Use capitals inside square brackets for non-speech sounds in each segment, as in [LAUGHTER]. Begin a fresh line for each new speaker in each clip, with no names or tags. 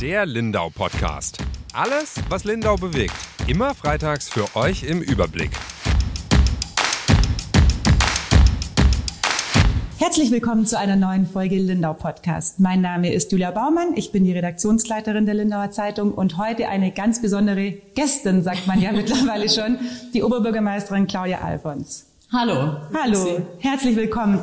Der Lindau Podcast. Alles, was Lindau bewegt. Immer freitags für euch im Überblick.
Herzlich willkommen zu einer neuen Folge Lindau Podcast. Mein Name ist Julia Baumann, ich bin die Redaktionsleiterin der Lindauer Zeitung und heute eine ganz besondere Gästin, sagt man ja [LAUGHS] mittlerweile schon, die Oberbürgermeisterin Claudia Alfons.
Hallo.
Hallo, herzlich willkommen.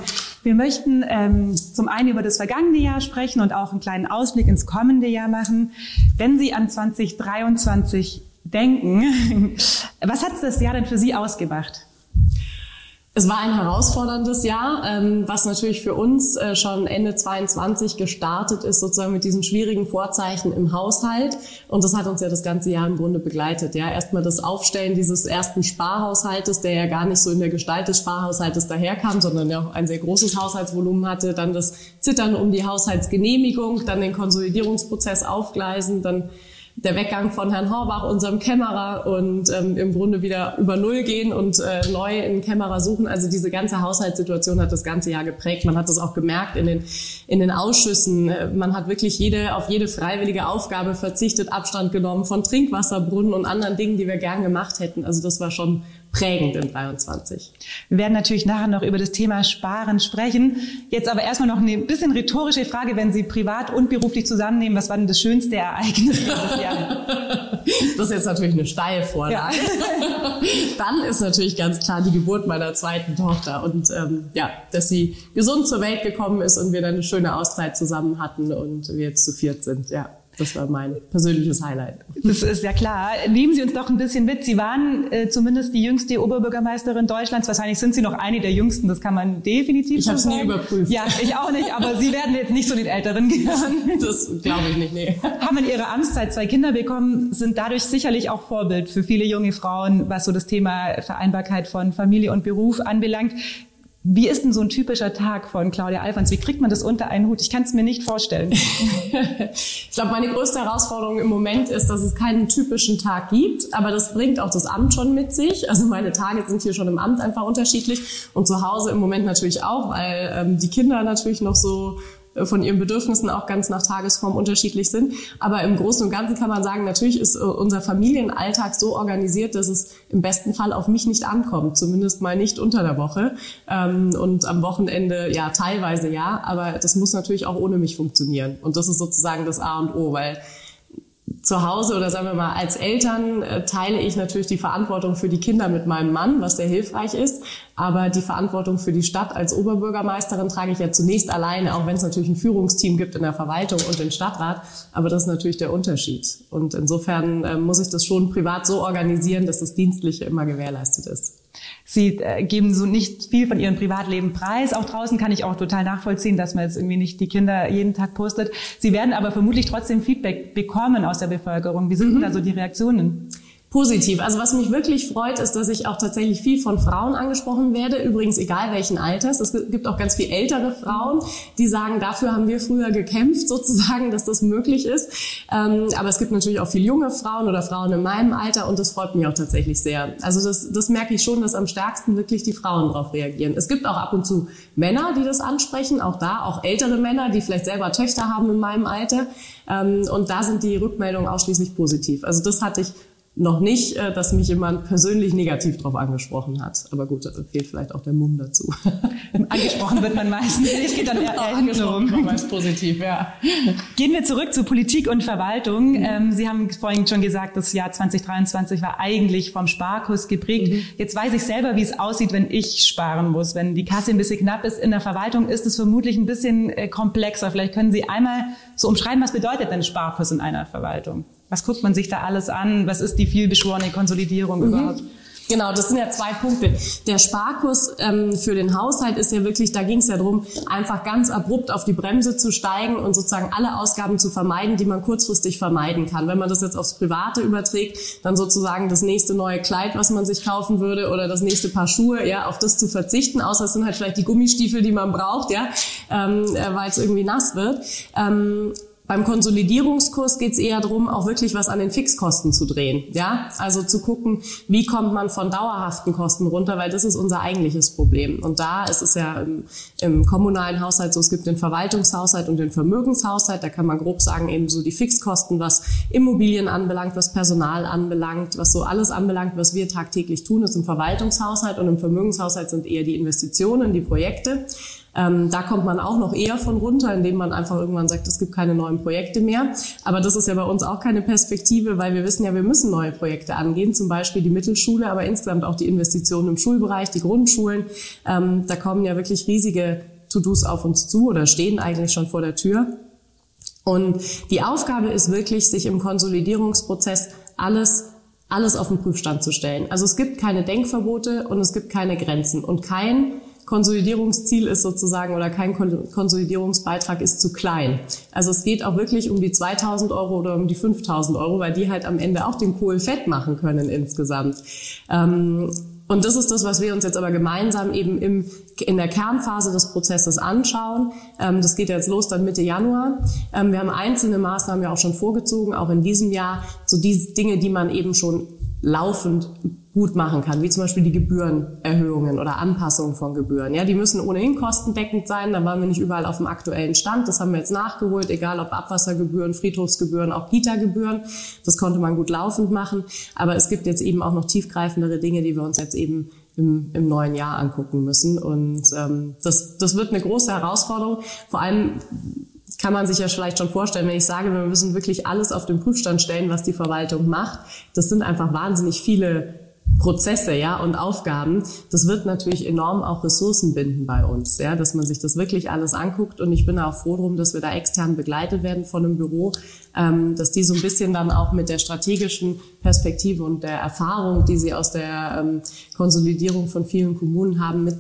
Wir möchten ähm, zum einen über das vergangene Jahr sprechen und auch einen kleinen Ausblick ins kommende Jahr machen. Wenn Sie an 2023 denken, [LAUGHS] was hat das Jahr denn für Sie ausgemacht?
Es war ein herausforderndes Jahr, ähm, was natürlich für uns äh, schon Ende 22 gestartet ist, sozusagen mit diesen schwierigen Vorzeichen im Haushalt. Und das hat uns ja das ganze Jahr im Grunde begleitet. Ja, erstmal das Aufstellen dieses ersten Sparhaushaltes, der ja gar nicht so in der Gestalt des Sparhaushaltes daherkam, sondern ja auch ein sehr großes Haushaltsvolumen hatte. Dann das Zittern um die Haushaltsgenehmigung, dann den Konsolidierungsprozess aufgleisen, dann der Weggang von Herrn Horbach, unserem Kämmerer, und ähm, im Grunde wieder über Null gehen und äh, neu in Kämmerer suchen. Also diese ganze Haushaltssituation hat das ganze Jahr geprägt. Man hat das auch gemerkt in den, in den Ausschüssen. Äh, man hat wirklich jede, auf jede freiwillige Aufgabe verzichtet, Abstand genommen von Trinkwasserbrunnen und anderen Dingen, die wir gern gemacht hätten. Also das war schon prägend in 23.
Wir werden natürlich nachher noch über das Thema Sparen sprechen. Jetzt aber erstmal noch eine bisschen rhetorische Frage, wenn Sie privat und beruflich zusammennehmen, was war denn das schönste Ereignis dieses Jahr? [LAUGHS]
Das ist jetzt natürlich eine Steilvorlage. Ja. [LAUGHS] Dann ist natürlich ganz klar die Geburt meiner zweiten Tochter und ähm, ja, dass sie gesund zur Welt gekommen ist und wir dann eine schöne Auszeit zusammen hatten und wir jetzt zu viert sind. Ja. Das war mein persönliches Highlight.
Das ist ja klar. Nehmen Sie uns doch ein bisschen mit. Sie waren äh, zumindest die jüngste Oberbürgermeisterin Deutschlands. Wahrscheinlich sind Sie noch eine der jüngsten. Das kann man definitiv
Ich habe es nie überprüft.
Ja, ich auch nicht. Aber Sie werden jetzt nicht zu den Älteren gehören. [LAUGHS]
Das glaube ich nicht, nee.
Haben in Ihrer Amtszeit zwei Kinder bekommen, sind dadurch sicherlich auch Vorbild für viele junge Frauen, was so das Thema Vereinbarkeit von Familie und Beruf anbelangt. Wie ist denn so ein typischer Tag von Claudia Alfons? Wie kriegt man das unter einen Hut? Ich kann es mir nicht vorstellen. [LAUGHS]
ich glaube, meine größte Herausforderung im Moment ist, dass es keinen typischen Tag gibt, aber das bringt auch das Amt schon mit sich. Also meine Tage sind hier schon im Amt einfach unterschiedlich und zu Hause im Moment natürlich auch, weil ähm, die Kinder natürlich noch so von ihren Bedürfnissen auch ganz nach Tagesform unterschiedlich sind. Aber im Großen und Ganzen kann man sagen, natürlich ist äh, unser Familienalltag so organisiert, dass es im besten Fall auf mich nicht ankommt, zumindest mal nicht unter der Woche ähm, und am Wochenende ja teilweise ja, aber das muss natürlich auch ohne mich funktionieren. Und das ist sozusagen das A und O, weil zu Hause oder sagen wir mal als Eltern äh, teile ich natürlich die Verantwortung für die Kinder mit meinem Mann, was sehr hilfreich ist. Aber die Verantwortung für die Stadt als Oberbürgermeisterin trage ich ja zunächst alleine, auch wenn es natürlich ein Führungsteam gibt in der Verwaltung und den Stadtrat. Aber das ist natürlich der Unterschied. Und insofern äh, muss ich das schon privat so organisieren, dass das Dienstliche immer gewährleistet ist.
Sie äh, geben so nicht viel von ihrem Privatleben preis. Auch draußen kann ich auch total nachvollziehen, dass man jetzt irgendwie nicht die Kinder jeden Tag postet. Sie werden aber vermutlich trotzdem Feedback bekommen aus der Bevölkerung. Wie sind mhm. da so die Reaktionen?
Positiv. Also was mich wirklich freut, ist, dass ich auch tatsächlich viel von Frauen angesprochen werde. Übrigens egal welchen Alters. Es gibt auch ganz viel ältere Frauen, die sagen, dafür haben wir früher gekämpft, [LAUGHS] sozusagen, dass das möglich ist. Ähm, aber es gibt natürlich auch viel junge Frauen oder Frauen in meinem Alter und das freut mich auch tatsächlich sehr. Also das, das merke ich schon, dass am stärksten wirklich die Frauen darauf reagieren. Es gibt auch ab und zu Männer, die das ansprechen, auch da, auch ältere Männer, die vielleicht selber Töchter haben in meinem Alter. Ähm, und da sind die Rückmeldungen ausschließlich positiv. Also das hatte ich noch nicht, äh, dass mich jemand persönlich negativ darauf angesprochen hat. Aber gut, da fehlt vielleicht auch der Mumm dazu. [LAUGHS]
Angesprochen wird man meistens nicht, [LAUGHS] geht dann eher
genau, angesprochen wird meist positiv, ja.
Gehen wir zurück zu Politik und Verwaltung. Mhm. Ähm, Sie haben vorhin schon gesagt, das Jahr 2023 war eigentlich vom Sparkurs geprägt. Mhm. Jetzt weiß ich selber, wie es aussieht, wenn ich sparen muss. Wenn die Kasse ein bisschen knapp ist in der Verwaltung, ist es vermutlich ein bisschen äh, komplexer. Vielleicht können Sie einmal so umschreiben, was bedeutet denn Sparkurs in einer Verwaltung? Was guckt man sich da alles an? Was ist die vielbeschworene Konsolidierung mhm. überhaupt?
Genau, das sind ja zwei Punkte. Der Sparkurs ähm, für den Haushalt ist ja wirklich, da ging es ja darum, einfach ganz abrupt auf die Bremse zu steigen und sozusagen alle Ausgaben zu vermeiden, die man kurzfristig vermeiden kann. Wenn man das jetzt aufs Private überträgt, dann sozusagen das nächste neue Kleid, was man sich kaufen würde, oder das nächste Paar Schuhe, ja, auf das zu verzichten, außer es sind halt vielleicht die Gummistiefel, die man braucht, ja, ähm, äh, weil es irgendwie nass wird. Ähm, beim Konsolidierungskurs geht es eher darum, auch wirklich was an den Fixkosten zu drehen. Ja, also zu gucken, wie kommt man von dauerhaften Kosten runter, weil das ist unser eigentliches Problem. Und da ist es ja im, im kommunalen Haushalt so, es gibt den Verwaltungshaushalt und den Vermögenshaushalt. Da kann man grob sagen, eben so die Fixkosten, was Immobilien anbelangt, was Personal anbelangt, was so alles anbelangt, was wir tagtäglich tun, ist im Verwaltungshaushalt und im Vermögenshaushalt sind eher die Investitionen, die Projekte. Ähm, da kommt man auch noch eher von runter, indem man einfach irgendwann sagt, es gibt keine neuen Projekte mehr. Aber das ist ja bei uns auch keine Perspektive, weil wir wissen ja, wir müssen neue Projekte angehen, zum Beispiel die Mittelschule, aber insgesamt auch die Investitionen im Schulbereich, die Grundschulen. Ähm, da kommen ja wirklich riesige To-Dos auf uns zu oder stehen eigentlich schon vor der Tür. Und die Aufgabe ist wirklich, sich im Konsolidierungsprozess alles alles auf den Prüfstand zu stellen. Also es gibt keine Denkverbote und es gibt keine Grenzen und kein Konsolidierungsziel ist sozusagen oder kein Konsolidierungsbeitrag ist zu klein. Also es geht auch wirklich um die 2000 Euro oder um die 5000 Euro, weil die halt am Ende auch den Kohl fett machen können insgesamt. Ähm, und das ist das, was wir uns jetzt aber gemeinsam eben im, in der Kernphase des Prozesses anschauen. Ähm, das geht jetzt los dann Mitte Januar. Ähm, wir haben einzelne Maßnahmen ja auch schon vorgezogen, auch in diesem Jahr. So diese Dinge, die man eben schon laufend gut machen kann, wie zum Beispiel die Gebührenerhöhungen oder Anpassungen von Gebühren. Ja, die müssen ohnehin kostendeckend sein. Da waren wir nicht überall auf dem aktuellen Stand. Das haben wir jetzt nachgeholt, egal ob Abwassergebühren, Friedhofsgebühren, auch Kita-Gebühren. Das konnte man gut laufend machen. Aber es gibt jetzt eben auch noch tiefgreifendere Dinge, die wir uns jetzt eben im, im neuen Jahr angucken müssen. Und ähm, das, das wird eine große Herausforderung. Vor allem kann man sich ja vielleicht schon vorstellen, wenn ich sage, wir müssen wirklich alles auf den Prüfstand stellen, was die Verwaltung macht. Das sind einfach wahnsinnig viele Prozesse, ja, und Aufgaben, das wird natürlich enorm auch Ressourcen binden bei uns, ja, dass man sich das wirklich alles anguckt. Und ich bin auch froh drum, dass wir da extern begleitet werden von einem Büro, ähm, dass die so ein bisschen dann auch mit der strategischen Perspektive und der Erfahrung, die sie aus der ähm, Konsolidierung von vielen Kommunen haben, mit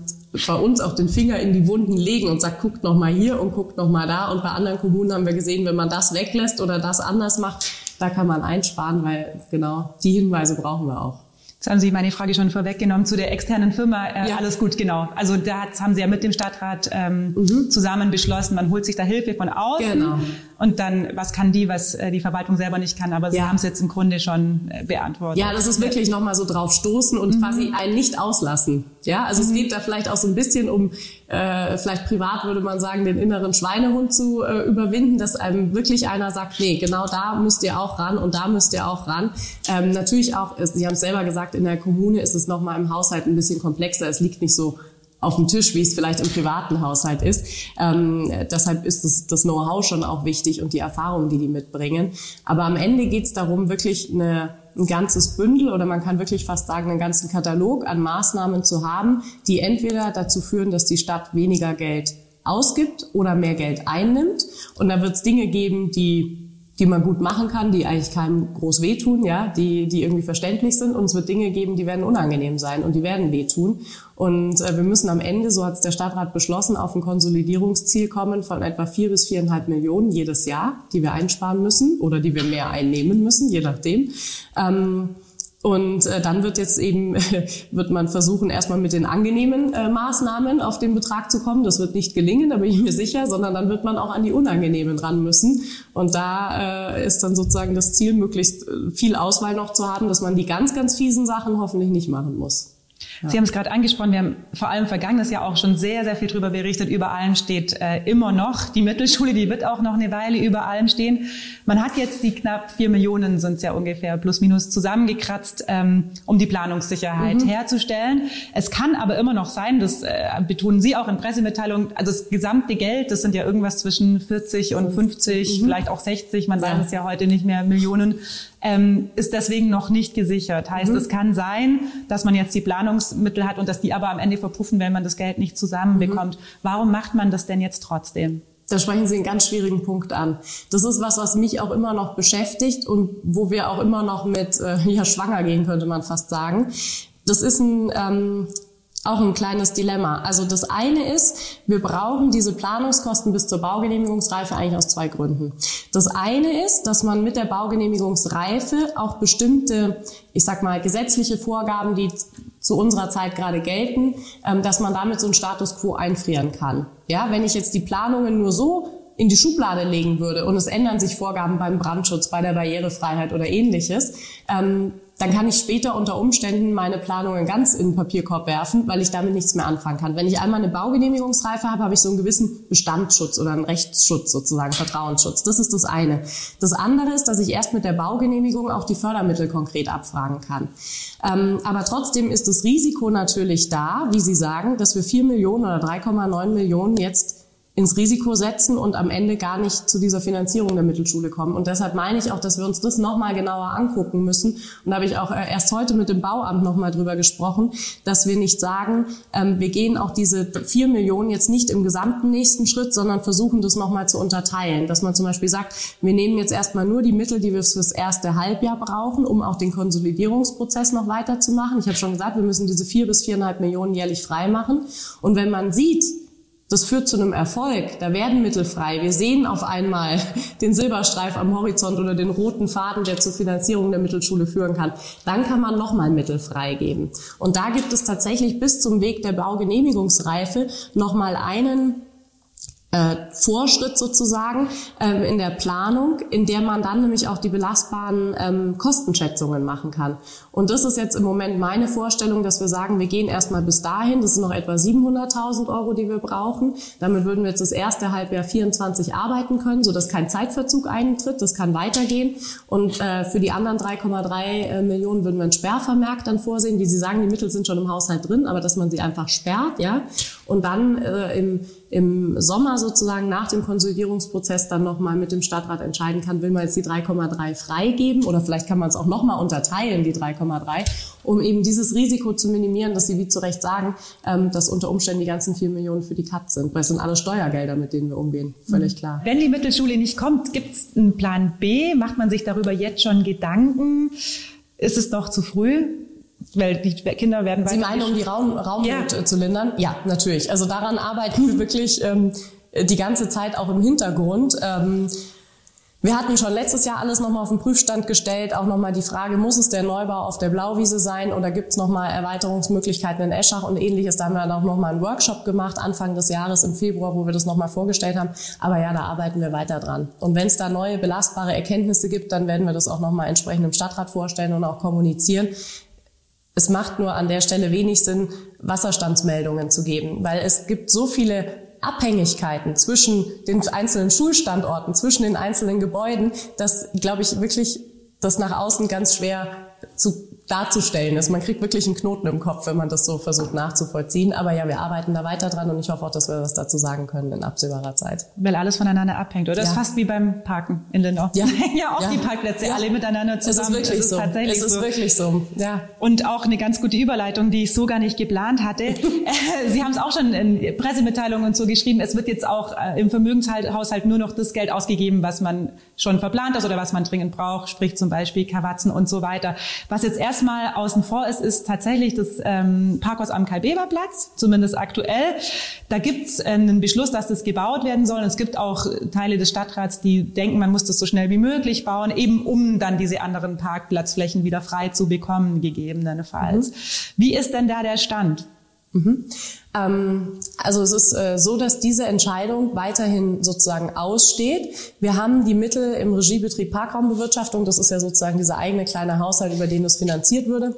bei uns auch den Finger in die Wunden legen und sagt, guckt noch mal hier und guckt noch mal da. Und bei anderen Kommunen haben wir gesehen, wenn man das weglässt oder das anders macht, da kann man einsparen, weil genau die Hinweise brauchen wir auch.
Jetzt haben Sie meine Frage schon vorweggenommen zu der externen Firma. Äh, ja. Alles gut, genau. Also da haben Sie ja mit dem Stadtrat ähm, mhm. zusammen beschlossen, man holt sich da Hilfe von außen. Genau. Und dann, was kann die, was äh, die Verwaltung selber nicht kann. Aber Sie ja. haben es jetzt im Grunde schon äh, beantwortet.
Ja, das ist wirklich nochmal so drauf stoßen und mhm. quasi einen nicht auslassen. Ja, also mhm. es geht da vielleicht auch so ein bisschen um, äh, vielleicht privat würde man sagen, den inneren Schweinehund zu äh, überwinden, dass einem wirklich einer sagt, nee, genau da müsst ihr auch ran und da müsst ihr auch ran. Ähm, natürlich auch, Sie haben es selber gesagt, in der Kommune ist es nochmal im Haushalt ein bisschen komplexer. Es liegt nicht so auf dem Tisch, wie es vielleicht im privaten Haushalt ist. Ähm, deshalb ist das, das Know-how schon auch wichtig und die Erfahrungen, die die mitbringen. Aber am Ende geht es darum, wirklich eine, ein ganzes Bündel oder man kann wirklich fast sagen, einen ganzen Katalog an Maßnahmen zu haben, die entweder dazu führen, dass die Stadt weniger Geld ausgibt oder mehr Geld einnimmt. Und da wird es Dinge geben, die die man gut machen kann, die eigentlich keinem groß wehtun, ja, die, die irgendwie verständlich sind. Und es wird Dinge geben, die werden unangenehm sein und die werden wehtun. Und äh, wir müssen am Ende, so hat es der Stadtrat beschlossen, auf ein Konsolidierungsziel kommen von etwa vier bis viereinhalb Millionen jedes Jahr, die wir einsparen müssen oder die wir mehr einnehmen müssen, je nachdem. Ähm, und äh, dann wird jetzt eben, [LAUGHS] wird man versuchen, erstmal mit den angenehmen äh, Maßnahmen auf den Betrag zu kommen. Das wird nicht gelingen, da bin ich mir sicher, sondern dann wird man auch an die unangenehmen ran müssen. Und da äh, ist dann sozusagen das Ziel, möglichst äh, viel Auswahl noch zu haben, dass man die ganz, ganz fiesen Sachen hoffentlich nicht machen muss.
Ja. Sie haben es gerade angesprochen, wir haben vor allem vergangenes Jahr auch schon sehr, sehr viel drüber berichtet. Über allem steht äh, immer noch die Mittelschule, die wird auch noch eine Weile über allem stehen. Man hat jetzt die knapp vier Millionen, sind es ja ungefähr plus minus zusammengekratzt, ähm, um die Planungssicherheit mhm. herzustellen. Es kann aber immer noch sein, das äh, betonen Sie auch in Pressemitteilungen, also das gesamte Geld, das sind ja irgendwas zwischen 40 und 50, mhm. vielleicht auch 60, man ja. weiß es ja heute nicht mehr, Millionen, ähm, ist deswegen noch nicht gesichert. Heißt, mhm. es kann sein, dass man jetzt die Planungsmittel hat und dass die aber am Ende verpuffen, wenn man das Geld nicht zusammenbekommt. Mhm. Warum macht man das denn jetzt trotzdem?
Da sprechen Sie einen ganz schwierigen Punkt an. Das ist was, was mich auch immer noch beschäftigt und wo wir auch immer noch mit äh, ja, schwanger gehen, könnte man fast sagen. Das ist ein ähm, auch ein kleines Dilemma. Also das eine ist, wir brauchen diese Planungskosten bis zur Baugenehmigungsreife eigentlich aus zwei Gründen. Das eine ist, dass man mit der Baugenehmigungsreife auch bestimmte, ich sag mal, gesetzliche Vorgaben, die zu unserer Zeit gerade gelten, ähm, dass man damit so einen Status quo einfrieren kann. Ja, wenn ich jetzt die Planungen nur so in die Schublade legen würde und es ändern sich Vorgaben beim Brandschutz, bei der Barrierefreiheit oder ähnliches, ähm, dann kann ich später unter Umständen meine Planungen ganz in den Papierkorb werfen, weil ich damit nichts mehr anfangen kann. Wenn ich einmal eine Baugenehmigungsreife habe, habe ich so einen gewissen Bestandsschutz oder einen Rechtsschutz sozusagen, Vertrauensschutz. Das ist das eine. Das andere ist, dass ich erst mit der Baugenehmigung auch die Fördermittel konkret abfragen kann. Ähm, aber trotzdem ist das Risiko natürlich da, wie Sie sagen, dass wir vier Millionen oder 3,9 Millionen jetzt ins Risiko setzen und am Ende gar nicht zu dieser Finanzierung der Mittelschule kommen. Und deshalb meine ich auch, dass wir uns das nochmal genauer angucken müssen. Und da habe ich auch äh, erst heute mit dem Bauamt nochmal drüber gesprochen, dass wir nicht sagen, ähm, wir gehen auch diese vier Millionen jetzt nicht im gesamten nächsten Schritt, sondern versuchen das nochmal zu unterteilen. Dass man zum Beispiel sagt, wir nehmen jetzt erstmal nur die Mittel, die wir fürs erste Halbjahr brauchen, um auch den Konsolidierungsprozess noch weiterzumachen. Ich habe schon gesagt, wir müssen diese vier bis viereinhalb Millionen jährlich freimachen. Und wenn man sieht, das führt zu einem Erfolg. Da werden Mittel frei. Wir sehen auf einmal [LAUGHS] den Silberstreif am Horizont oder den roten Faden, der zur Finanzierung der Mittelschule führen kann. Dann kann man nochmal Mittel freigeben. Und da gibt es tatsächlich bis zum Weg der Baugenehmigungsreife nochmal einen äh, Vorschritt sozusagen ähm, in der Planung, in der man dann nämlich auch die belastbaren ähm, Kostenschätzungen machen kann. Und das ist jetzt im Moment meine Vorstellung, dass wir sagen, wir gehen erstmal bis dahin. Das sind noch etwa 700.000 Euro, die wir brauchen. Damit würden wir jetzt das erste Halbjahr 24 arbeiten können, sodass kein Zeitverzug eintritt. Das kann weitergehen. Und äh, für die anderen 3,3 äh, Millionen würden wir ein Sperrvermerk dann vorsehen. Wie Sie sagen, die Mittel sind schon im Haushalt drin, aber dass man sie einfach sperrt, ja. Und dann äh, im im Sommer sozusagen nach dem Konsolidierungsprozess dann nochmal mit dem Stadtrat entscheiden kann, will man jetzt die 3,3 freigeben oder vielleicht kann man es auch nochmal unterteilen, die 3,3, um eben dieses Risiko zu minimieren, dass Sie wie zu Recht sagen, ähm, dass unter Umständen die ganzen 4 Millionen für die Katz sind, weil es sind alle Steuergelder, mit denen wir umgehen, völlig mhm. klar.
Wenn die Mittelschule nicht kommt, gibt es einen Plan B? Macht man sich darüber jetzt schon Gedanken? Ist es doch zu früh? Weil die Kinder werden
Sie meinen, um die Raum, Raumnot ja. Äh, zu lindern? Ja, natürlich. Also daran arbeiten wir wirklich ähm, die ganze Zeit auch im Hintergrund. Ähm, wir hatten schon letztes Jahr alles nochmal auf den Prüfstand gestellt, auch nochmal die Frage, muss es der Neubau auf der Blauwiese sein oder gibt es nochmal Erweiterungsmöglichkeiten in Eschach und ähnliches. Da haben wir dann auch nochmal einen Workshop gemacht, Anfang des Jahres im Februar, wo wir das nochmal vorgestellt haben. Aber ja, da arbeiten wir weiter dran. Und wenn es da neue belastbare Erkenntnisse gibt, dann werden wir das auch nochmal entsprechend im Stadtrat vorstellen und auch kommunizieren. Es macht nur an der Stelle wenig Sinn, Wasserstandsmeldungen zu geben, weil es gibt so viele Abhängigkeiten zwischen den einzelnen Schulstandorten, zwischen den einzelnen Gebäuden, dass, glaube ich, wirklich das nach außen ganz schwer zu darzustellen ist. Man kriegt wirklich einen Knoten im Kopf, wenn man das so versucht nachzuvollziehen. Aber ja, wir arbeiten da weiter dran und ich hoffe auch, dass wir was dazu sagen können in absehbarer Zeit.
Weil alles voneinander abhängt, oder? Ja. Das ist fast wie beim Parken in Lindau.
Ja, [LAUGHS]
ja auch ja. die Parkplätze
ja.
alle miteinander zusammen.
Es ist wirklich es ist so.
Tatsächlich
es ist
so.
wirklich so. Ja.
Und auch eine ganz gute Überleitung, die ich so gar nicht geplant hatte. [LAUGHS] Sie haben es auch schon in Pressemitteilungen und so geschrieben. Es wird jetzt auch äh, im Vermögenshaushalt nur noch das Geld ausgegeben, was man schon verplant hat oder was man dringend braucht, sprich zum Beispiel Kawatzen und so weiter. Was jetzt erstmal außen vor ist, ist tatsächlich das ähm, Parkhaus am Karl-Beber-Platz, zumindest aktuell. Da gibt es äh, einen Beschluss, dass das gebaut werden soll. Und es gibt auch Teile des Stadtrats, die denken, man muss das so schnell wie möglich bauen, eben um dann diese anderen Parkplatzflächen wieder frei zu bekommen, gegebenenfalls. Mhm. Wie ist denn da der Stand?
Mhm. Ähm, also es ist äh, so, dass diese Entscheidung weiterhin sozusagen aussteht. Wir haben die Mittel im Regiebetrieb Parkraumbewirtschaftung, das ist ja sozusagen dieser eigene kleine Haushalt, über den das finanziert würde.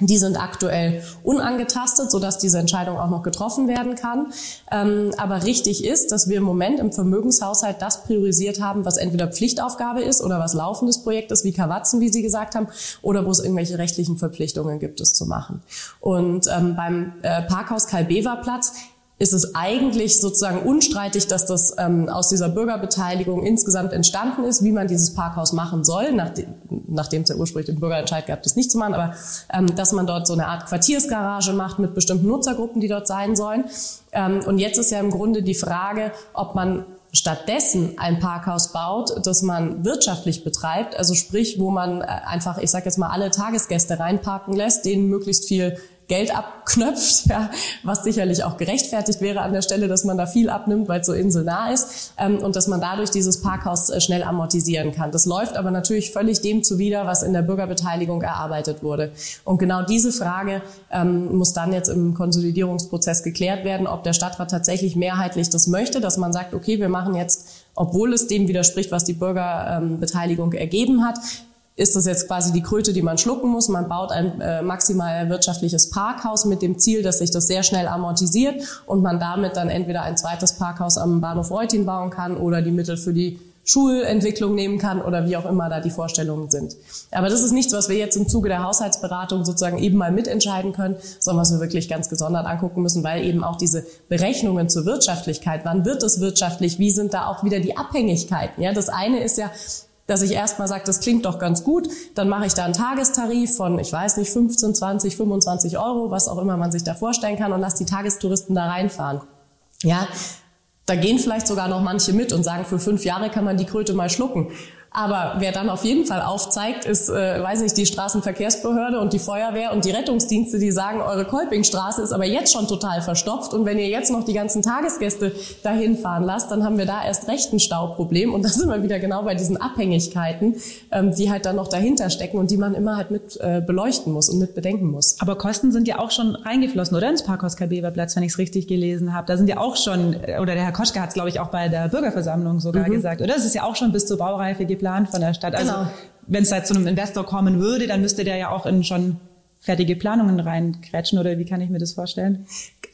Die sind aktuell unangetastet, sodass diese Entscheidung auch noch getroffen werden kann. Ähm, aber richtig ist, dass wir im Moment im Vermögenshaushalt das priorisiert haben, was entweder Pflichtaufgabe ist oder was laufendes Projekt ist, wie Kawatzen, wie Sie gesagt haben, oder wo es irgendwelche rechtlichen Verpflichtungen gibt, es zu machen. Und ähm, beim äh, Parkhaus Karl-Bever-Platz ist es eigentlich sozusagen unstreitig, dass das ähm, aus dieser Bürgerbeteiligung insgesamt entstanden ist, wie man dieses Parkhaus machen soll, nachdem, nachdem es ja ursprünglich den Bürgerentscheid gab, das nicht zu machen, aber ähm, dass man dort so eine Art Quartiersgarage macht mit bestimmten Nutzergruppen, die dort sein sollen. Ähm, und jetzt ist ja im Grunde die Frage, ob man stattdessen ein Parkhaus baut, das man wirtschaftlich betreibt, also sprich, wo man äh, einfach, ich sage jetzt mal, alle Tagesgäste reinparken lässt, denen möglichst viel Geld abknöpft, ja, was sicherlich auch gerechtfertigt wäre an der Stelle, dass man da viel abnimmt, weil es so inselnah ist ähm, und dass man dadurch dieses Parkhaus äh, schnell amortisieren kann. Das läuft aber natürlich völlig dem zuwider, was in der Bürgerbeteiligung erarbeitet wurde. Und genau diese Frage ähm, muss dann jetzt im Konsolidierungsprozess geklärt werden, ob der Stadtrat tatsächlich mehrheitlich das möchte, dass man sagt, okay, wir machen jetzt obwohl es dem widerspricht, was die Bürgerbeteiligung ähm, ergeben hat ist das jetzt quasi die Kröte, die man schlucken muss. Man baut ein äh, maximal wirtschaftliches Parkhaus mit dem Ziel, dass sich das sehr schnell amortisiert und man damit dann entweder ein zweites Parkhaus am Bahnhof Reutin bauen kann oder die Mittel für die Schulentwicklung nehmen kann oder wie auch immer da die Vorstellungen sind. Aber das ist nichts, was wir jetzt im Zuge der Haushaltsberatung sozusagen eben mal mitentscheiden können, sondern was wir wirklich ganz gesondert angucken müssen, weil eben auch diese Berechnungen zur Wirtschaftlichkeit, wann wird es wirtschaftlich, wie sind da auch wieder die Abhängigkeiten? Ja, das eine ist ja, dass ich erstmal sage, das klingt doch ganz gut, dann mache ich da einen Tagestarif von, ich weiß nicht, 15, 20, 25 Euro, was auch immer man sich da vorstellen kann und lasse die Tagestouristen da reinfahren. Ja, da gehen vielleicht sogar noch manche mit und sagen, für fünf Jahre kann man die Kröte mal schlucken. Aber wer dann auf jeden Fall aufzeigt, ist, äh, weiß nicht, die Straßenverkehrsbehörde und die Feuerwehr und die Rettungsdienste, die sagen, eure Kolpingstraße ist aber jetzt schon total verstopft und wenn ihr jetzt noch die ganzen Tagesgäste dahin fahren lasst, dann haben wir da erst recht ein Stauproblem und da sind wir wieder genau bei diesen Abhängigkeiten, ähm, die halt dann noch dahinter stecken und die man immer halt mit äh, beleuchten muss und mit bedenken muss.
Aber Kosten sind ja auch schon reingeflossen, oder ins Parkhaus Karl-Bever-Platz, wenn ich es richtig gelesen habe. Da sind ja auch schon, oder der Herr Koschke hat es, glaube ich, auch bei der Bürgerversammlung sogar mhm. gesagt, oder? Es ist ja auch schon bis zur Baureife geplant geplant von der Stadt. Also genau. wenn es da zu einem Investor kommen würde, dann müsste der ja auch in schon fertige Planungen reinkrätschen oder wie kann ich mir das vorstellen?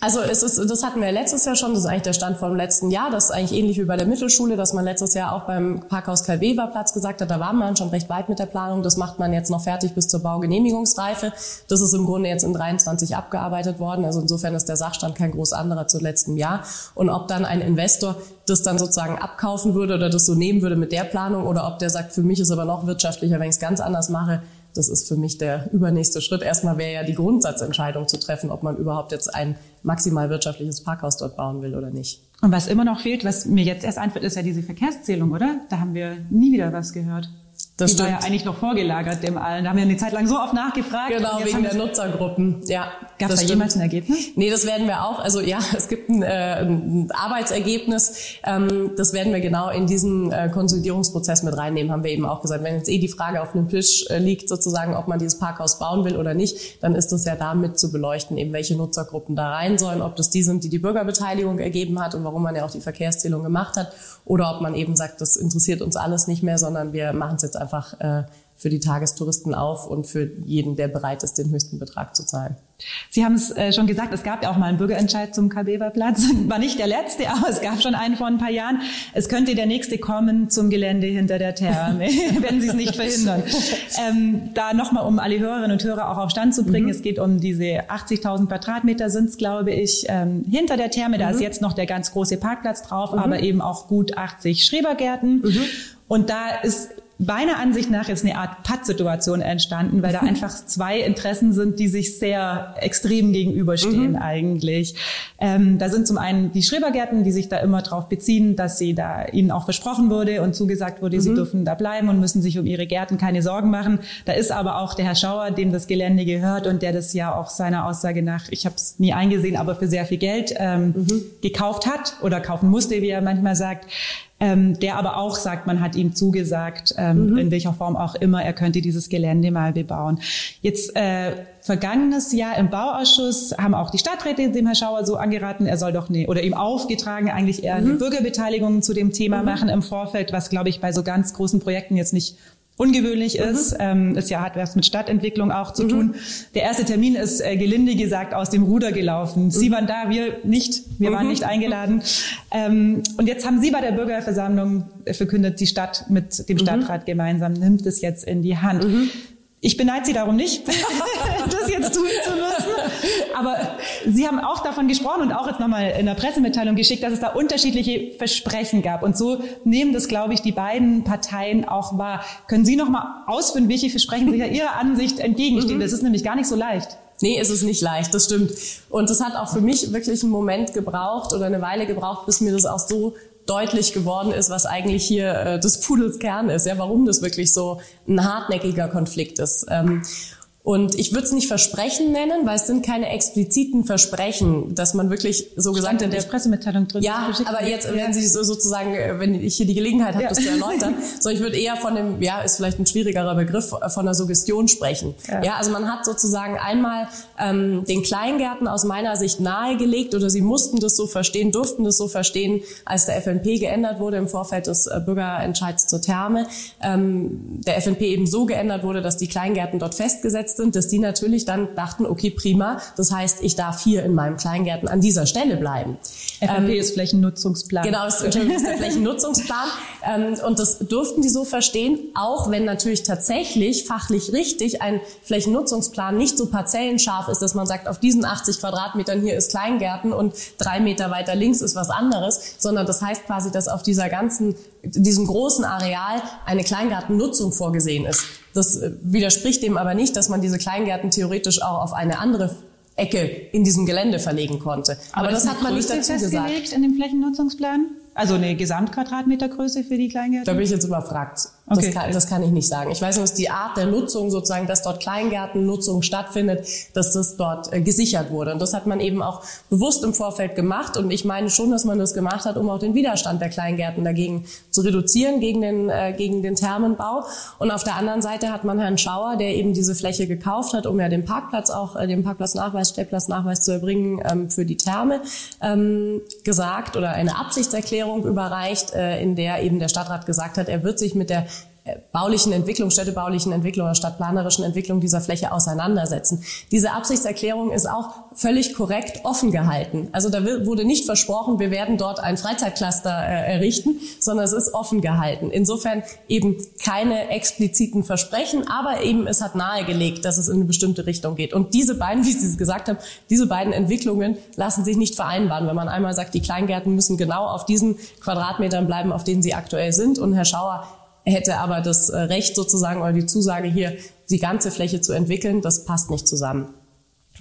Also es ist, das hatten wir letztes Jahr schon, das ist eigentlich der Stand vom letzten Jahr, das ist eigentlich ähnlich wie bei der Mittelschule, dass man letztes Jahr auch beim Parkhaus Kalweber Platz gesagt hat, da war man schon recht weit mit der Planung, das macht man jetzt noch fertig bis zur Baugenehmigungsreife. Das ist im Grunde jetzt in 23 abgearbeitet worden, also insofern ist der Sachstand kein groß anderer zu letztem Jahr. Und ob dann ein Investor das dann sozusagen abkaufen würde oder das so nehmen würde mit der Planung oder ob der sagt, für mich ist aber noch wirtschaftlicher, wenn ich es ganz anders mache, das ist für mich der übernächste Schritt. Erstmal wäre ja die Grundsatzentscheidung zu treffen, ob man überhaupt jetzt ein maximal wirtschaftliches Parkhaus dort bauen will oder nicht.
Und was immer noch fehlt, was mir jetzt erst einfällt, ist ja diese Verkehrszählung, oder? Da haben wir nie wieder was gehört. Das die stimmt. war ja eigentlich noch vorgelagert dem allen. Da haben wir eine Zeit lang so oft nachgefragt.
Genau, wegen der Nutzergruppen. Ja.
Gab es da jemals ein Ergebnis?
Nee, das werden wir auch. Also ja, [LAUGHS] es gibt ein, äh, ein Arbeitsergebnis. Ähm, das werden wir genau in diesen äh, Konsolidierungsprozess mit reinnehmen, haben wir eben auch gesagt. Wenn jetzt eh die Frage auf dem Tisch äh, liegt, sozusagen, ob man dieses Parkhaus bauen will oder nicht, dann ist das ja damit zu beleuchten, eben welche Nutzergruppen da rein sollen, ob das die sind, die die Bürgerbeteiligung ergeben hat und warum man ja auch die Verkehrszählung gemacht hat, oder ob man eben sagt, das interessiert uns alles nicht mehr, sondern wir machen es jetzt einfach äh, für die Tagestouristen auf und für jeden, der bereit ist, den höchsten Betrag zu zahlen.
Sie haben es äh, schon gesagt, es gab ja auch mal einen Bürgerentscheid zum Kalbewer-Platz. [LAUGHS] War nicht der letzte, aber es gab schon einen vor ein paar Jahren. Es könnte der nächste kommen zum Gelände hinter der Therme, [LAUGHS] wenn Sie es nicht verhindern. Ähm, da nochmal, um alle Hörerinnen und Hörer auch auf Stand zu bringen, mhm. es geht um diese 80.000 Quadratmeter sind es, glaube ich, ähm, hinter der Therme. Da mhm. ist jetzt noch der ganz große Parkplatz drauf, mhm. aber eben auch gut 80 Schrebergärten. Mhm. Und da ist meiner Ansicht nach jetzt eine Art Pattsituation entstanden, weil da [LAUGHS] einfach zwei Interessen sind, die sich sehr extrem gegenüberstehen mhm. eigentlich. Ähm, da sind zum einen die Schrebergärten, die sich da immer darauf beziehen, dass sie da ihnen auch versprochen wurde und zugesagt wurde, mhm. sie dürfen da bleiben und müssen sich um ihre Gärten keine Sorgen machen. Da ist aber auch der Herr Schauer, dem das Gelände gehört und der das ja auch seiner Aussage nach, ich habe es nie eingesehen, aber für sehr viel Geld ähm, mhm. gekauft hat oder kaufen musste, wie er manchmal sagt ähm, der aber auch sagt, man hat ihm zugesagt, ähm, mhm. in welcher Form auch immer, er könnte dieses Gelände mal bebauen. Jetzt äh, vergangenes Jahr im Bauausschuss haben auch die Stadträte dem Herr Schauer so angeraten, er soll doch ne, oder ihm aufgetragen, eigentlich eher mhm. eine Bürgerbeteiligung zu dem Thema mhm. machen im Vorfeld, was glaube ich bei so ganz großen Projekten jetzt nicht ungewöhnlich mhm. ist. Ähm, ist ja hat was mit Stadtentwicklung auch zu mhm. tun. Der erste Termin ist äh, gelinde gesagt aus dem Ruder gelaufen. Mhm. Sie waren da, wir nicht. Wir waren mhm. nicht eingeladen. Ähm, und jetzt haben Sie bei der Bürgerversammlung verkündet, die Stadt mit dem mhm. Stadtrat gemeinsam nimmt es jetzt in die Hand. Ich beneide Sie darum nicht, [LAUGHS] das jetzt tun zu müssen. Aber Sie haben auch davon gesprochen und auch jetzt nochmal in der Pressemitteilung geschickt, dass es da unterschiedliche Versprechen gab. Und so nehmen das, glaube ich, die beiden Parteien auch wahr. Können Sie nochmal ausführen, welche Versprechen sich [LAUGHS] Ihrer Ansicht entgegenstehen? Mhm. Das ist nämlich gar nicht so leicht.
Nee, ist es nicht leicht, das stimmt. Und es hat auch für mich wirklich einen Moment gebraucht oder eine Weile gebraucht, bis mir das auch so deutlich geworden ist, was eigentlich hier äh, des Pudels Kern ist, ja, warum das wirklich so ein hartnäckiger Konflikt ist. Ähm, Und ich würde es nicht Versprechen nennen, weil es sind keine expliziten Versprechen, dass man wirklich so gesagt
hat. in der Pressemitteilung drin.
Ja, aber jetzt, wenn Sie so sozusagen, äh, wenn ich hier die Gelegenheit habe, ja. das zu erläutern, [LAUGHS] so ich würde eher von dem, ja, ist vielleicht ein schwierigerer Begriff, äh, von der Suggestion sprechen. Ja, ja also man hat sozusagen einmal ähm, den Kleingärten aus meiner Sicht nahegelegt oder sie mussten das so verstehen, durften das so verstehen, als der FNP geändert wurde im Vorfeld des äh, Bürgerentscheids zur Therme. Ähm, der FNP eben so geändert wurde, dass die Kleingärten dort festgesetzt gesetzt sind, dass die natürlich dann dachten, okay, prima, das heißt, ich darf hier in meinem Kleingärten an dieser Stelle bleiben.
FNP ähm, ist Flächennutzungsplan.
Genau, ist, ist der Flächennutzungsplan. [LAUGHS] Ähm, und das durften die so verstehen, auch wenn natürlich tatsächlich fachlich richtig ein Flächennutzungsplan nicht so parzellenscharf ist, dass man sagt, auf diesen 80 Quadratmetern hier ist Kleingärten und drei Meter weiter links ist was anderes, sondern das heißt quasi, dass auf dieser ganzen, diesem großen Areal eine Kleingartennutzung vorgesehen ist. Das äh, widerspricht dem aber nicht, dass man diese Kleingärten theoretisch auch auf eine andere Ecke in diesem Gelände verlegen konnte.
Aber, aber das hat man nicht dazu gesagt. in dem Flächennutzungsplan? Also eine Gesamtquadratmetergröße für die Kleingärten?
Da bin ich jetzt überfragt. Okay. Das, kann, das kann ich nicht sagen. Ich weiß nur, dass die Art der Nutzung sozusagen, dass dort Kleingärtennutzung stattfindet, dass das dort äh, gesichert wurde. Und das hat man eben auch bewusst im Vorfeld gemacht. Und ich meine schon, dass man das gemacht hat, um auch den Widerstand der Kleingärten dagegen zu reduzieren, gegen den, äh, gegen den Thermenbau. Und auf der anderen Seite hat man Herrn Schauer, der eben diese Fläche gekauft hat, um ja den Parkplatz auch, äh, den Parkplatznachweis, Stellplatznachweis zu erbringen ähm, für die Therme, ähm, gesagt oder eine Absichtserklärung überreicht, äh, in der eben der Stadtrat gesagt hat, er wird sich mit der baulichen Entwicklung, städtebaulichen Entwicklung oder stadtplanerischen Entwicklung dieser Fläche auseinandersetzen. Diese Absichtserklärung ist auch völlig korrekt offen gehalten. Also da wurde nicht versprochen, wir werden dort ein Freizeitcluster äh, errichten, sondern es ist offen gehalten. Insofern eben keine expliziten Versprechen, aber eben es hat nahegelegt, dass es in eine bestimmte Richtung geht. Und diese beiden, [LAUGHS] wie Sie es gesagt haben, diese beiden Entwicklungen lassen sich nicht vereinbaren. Wenn man einmal sagt, die Kleingärten müssen genau auf diesen Quadratmetern bleiben, auf denen sie aktuell sind. Und Herr Schauer hätte aber das äh, Recht sozusagen oder die Zusage hier, die ganze Fläche zu entwickeln, das passt nicht zusammen.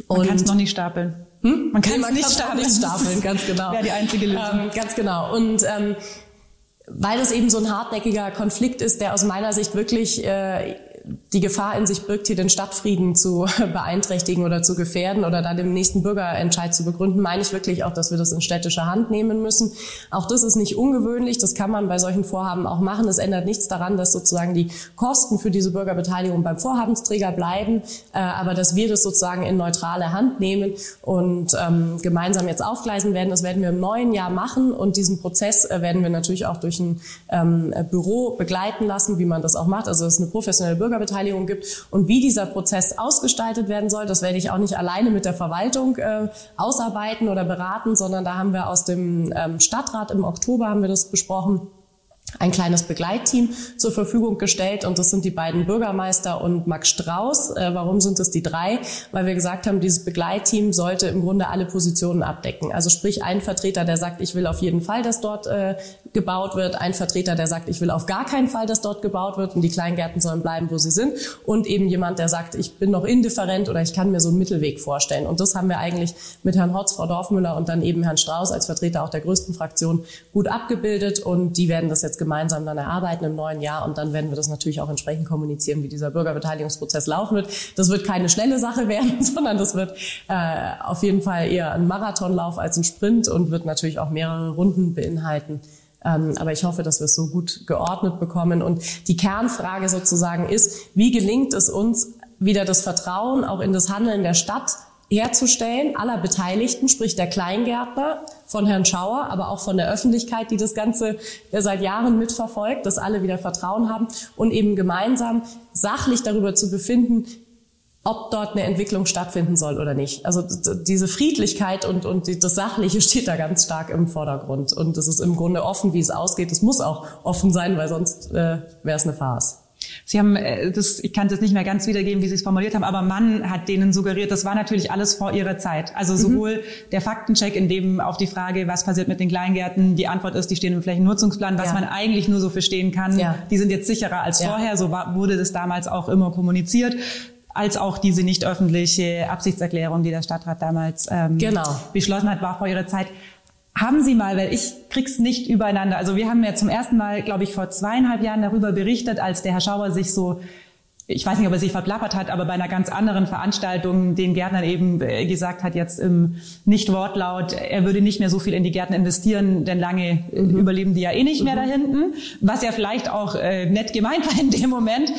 Man kann es noch nicht stapeln.
Hm? Man kann es nicht, stapeln. nicht stapeln, ganz genau. [LAUGHS]
Wäre die einzige Lösung.
Ähm, ganz genau. Und ähm, weil das eben so ein hartnäckiger Konflikt ist, der aus meiner Sicht wirklich äh, die Gefahr in sich birgt, hier den Stadtfrieden zu [LAUGHS] beeinträchtigen oder zu gefährden oder da dem nächsten Bürgerentscheid zu begründen, meine ich wirklich auch, dass wir das in städtischer Hand nehmen müssen. Auch das ist nicht ungewöhnlich, das kann man bei solchen Vorhaben auch machen. Es ändert nichts daran, dass sozusagen die Kosten für diese Bürgerbeteiligung beim Vorhabensträger bleiben, äh, aber dass wir das sozusagen in neutrale Hand nehmen und ähm, gemeinsam jetzt aufgleisen werden. Das werden wir im neuen Jahr machen und diesen Prozess äh, werden wir natürlich auch durch ein ähm, Büro begleiten lassen, wie man das auch macht. Also es ist eine professionelle Bürger Bürgerbeteiligung gibt. Und wie dieser Prozess ausgestaltet werden soll, das werde ich auch nicht alleine mit der Verwaltung äh, ausarbeiten oder beraten, sondern da haben wir aus dem ähm, Stadtrat im Oktober haben wir das besprochen ein kleines Begleitteam zur Verfügung gestellt und das sind die beiden Bürgermeister und Max Strauß. Äh, warum sind es die drei? Weil wir gesagt haben, dieses Begleitteam sollte im Grunde alle Positionen abdecken. Also sprich ein Vertreter, der sagt, ich will auf jeden Fall, dass dort äh, gebaut wird, ein Vertreter, der sagt, ich will auf gar keinen Fall, dass dort gebaut wird und die Kleingärten sollen bleiben, wo sie sind und eben jemand, der sagt, ich bin noch indifferent oder ich kann mir so einen Mittelweg vorstellen. Und das haben wir eigentlich mit Herrn Hotz, Frau Dorfmüller und dann eben Herrn Strauß als Vertreter auch der größten Fraktion gut abgebildet und die werden das jetzt gemeinsam dann erarbeiten im neuen Jahr und dann werden wir das natürlich auch entsprechend kommunizieren, wie dieser Bürgerbeteiligungsprozess laufen wird. Das wird keine schnelle Sache [LAUGHS] werden, sondern das wird äh, auf jeden Fall eher ein Marathonlauf als ein Sprint und wird natürlich auch mehrere Runden beinhalten. Ähm, aber ich hoffe, dass wir es so gut geordnet bekommen. Und die Kernfrage sozusagen ist, wie gelingt es uns, wieder das Vertrauen auch in das Handeln der Stadt herzustellen, aller Beteiligten, sprich der Kleingärtner, von Herrn Schauer, aber auch von der Öffentlichkeit, die das Ganze seit Jahren mitverfolgt, dass alle wieder Vertrauen haben und eben gemeinsam sachlich darüber zu befinden, ob dort eine Entwicklung stattfinden soll oder nicht. Also diese Friedlichkeit und, und das Sachliche [LAUGHS] steht da ganz stark im Vordergrund. Und es ist im Grunde offen, wie es ausgeht. Es muss auch offen sein, weil sonst äh, wäre es eine Farce.
Sie haben äh, das, ich kann das nicht mehr ganz wiedergeben, wie Sie es formuliert haben, aber Mann hat denen suggeriert, das war natürlich alles vor ihrer Zeit. Also mhm. sowohl mhm. der Faktencheck, in dem auf die Frage, was passiert mit den Kleingärten, die Antwort ist, die stehen im Flächennutzungsplan, was ja. man eigentlich nur so verstehen kann, ja. die sind jetzt sicherer als ja. vorher. So war, wurde das damals auch immer kommuniziert als auch diese nicht öffentliche Absichtserklärung, die der Stadtrat damals ähm, genau. beschlossen hat, war vor ihrer Zeit. Haben Sie mal, weil ich krieg's nicht übereinander. Also wir haben ja zum ersten Mal, glaube ich, vor zweieinhalb Jahren darüber berichtet, als der Herr Schauer sich so ich weiß nicht, ob er sich verplappert hat, aber bei einer ganz anderen Veranstaltung den Gärtnern eben äh, gesagt hat, jetzt im Nicht-Wortlaut, er würde nicht mehr so viel in die Gärten investieren, denn lange äh, mhm. überleben die ja eh nicht mehr mhm. da hinten. Was ja vielleicht auch äh, nett gemeint war in dem Moment,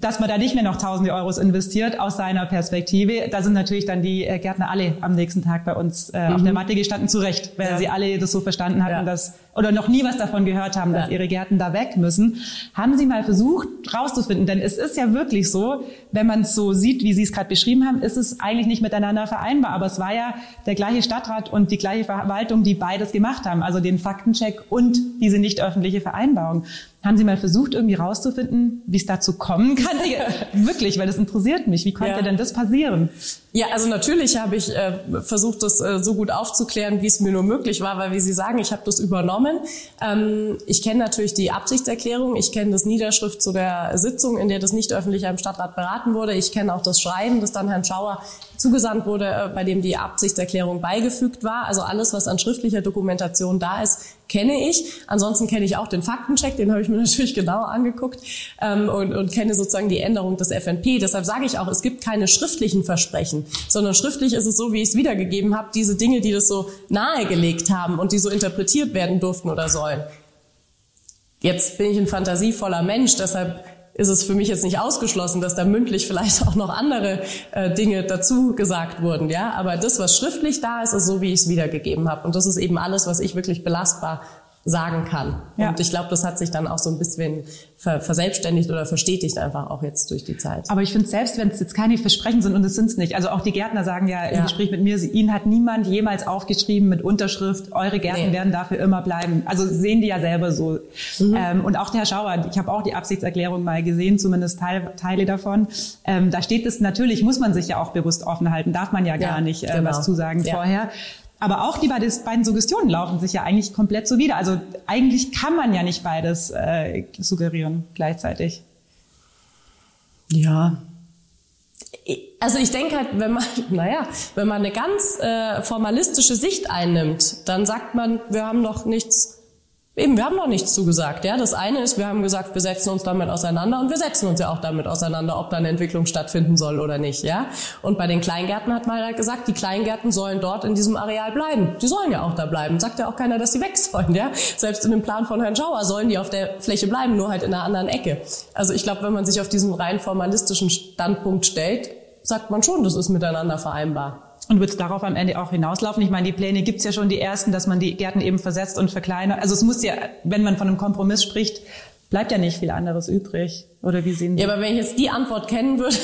dass man da nicht mehr noch tausende Euros investiert aus seiner Perspektive. Da sind natürlich dann die äh, Gärtner alle am nächsten Tag bei uns äh, mhm. auf der Matte gestanden, zu Recht, weil ja. sie alle das so verstanden hatten, ja. dass oder noch nie was davon gehört haben, dass ja. ihre Gärten da weg müssen. Haben Sie mal versucht rauszufinden, denn es ist ja wirklich so, wenn man es so sieht, wie Sie es gerade beschrieben haben, ist es eigentlich nicht miteinander vereinbar. Aber es war ja der gleiche Stadtrat und die gleiche Verwaltung, die beides gemacht haben, also den Faktencheck und diese nicht öffentliche Vereinbarung. Haben Sie mal versucht, irgendwie rauszufinden, wie es dazu kommen kann? [LAUGHS] Wirklich, weil das interessiert mich. Wie konnte ja. denn das passieren?
Ja, also natürlich habe ich äh, versucht, das äh, so gut aufzuklären, wie es mir nur möglich war, weil wie Sie sagen, ich habe das übernommen. Ähm, ich kenne natürlich die Absichtserklärung, ich kenne das Niederschrift zu der Sitzung, in der das nicht öffentlich im Stadtrat beraten wurde. Ich kenne auch das Schreiben, das dann Herrn Schauer zugesandt wurde, äh, bei dem die Absichtserklärung beigefügt war. Also alles, was an schriftlicher Dokumentation da ist, kenne ich. Ansonsten kenne ich auch den Faktencheck, den habe ich mir [LAUGHS] natürlich genauer angeguckt ähm, und, und kenne sozusagen die Änderung des FNP. Deshalb sage ich auch, es gibt keine schriftlichen Versprechen, sondern schriftlich ist es so, wie ich es wiedergegeben habe, diese Dinge, die das so nahegelegt haben und die so interpretiert werden durften oder sollen. Jetzt bin ich ein fantasievoller Mensch, deshalb ist es für mich jetzt nicht ausgeschlossen, dass da mündlich vielleicht auch noch andere äh, Dinge dazu gesagt wurden. Ja, aber das, was schriftlich da ist, ist so, wie ich es wiedergegeben habe. Und das ist eben alles, was ich wirklich belastbar sagen kann. Ja. Und ich glaube, das hat sich dann auch so ein bisschen verselbstständigt oder verstetigt einfach auch jetzt durch die Zeit.
Aber ich finde, selbst wenn es jetzt keine Versprechen sind und es sind es nicht, also auch die Gärtner sagen ja, im Gespräch mit mir, ihnen hat niemand jemals aufgeschrieben mit Unterschrift, eure Gärten nee. werden dafür immer bleiben. Also sehen die ja selber so. Mhm. Ähm, und auch der Herr Schauer, ich habe auch die Absichtserklärung mal gesehen, zumindest Teil, Teile davon. Ähm, da steht es natürlich, muss man sich ja auch bewusst offen halten, darf man ja gar ja, nicht äh, genau. was zusagen ja. vorher. Aber auch die beiden Suggestionen laufen sich ja eigentlich komplett so wieder. Also eigentlich kann man ja nicht beides äh, suggerieren gleichzeitig.
Ja. Also ich denke halt, wenn man, [LAUGHS] naja, wenn man eine ganz äh, formalistische Sicht einnimmt, dann sagt man, wir haben noch nichts Eben, wir haben noch nichts zugesagt. Ja, das eine ist, wir haben gesagt, wir setzen uns damit auseinander und wir setzen uns ja auch damit auseinander, ob da eine Entwicklung stattfinden soll oder nicht. Ja, und bei den Kleingärten hat man halt gesagt, die Kleingärten sollen dort in diesem Areal bleiben. Die sollen ja auch da bleiben. Sagt ja auch keiner, dass sie weg sollen. Ja, selbst in dem Plan von Herrn Schauer sollen die auf der Fläche bleiben, nur halt in einer anderen Ecke. Also ich glaube, wenn man sich auf diesen rein formalistischen Standpunkt stellt, sagt man schon, das ist miteinander vereinbar.
Und wird darauf am Ende auch hinauslaufen? Ich meine, die Pläne gibt's ja schon, die ersten, dass man die Gärten eben versetzt und verkleinert. Also es muss ja, wenn man von einem Kompromiss spricht, bleibt ja nicht viel anderes übrig. Oder wie sehen Sie?
Ja, aber wenn ich jetzt die Antwort kennen würde,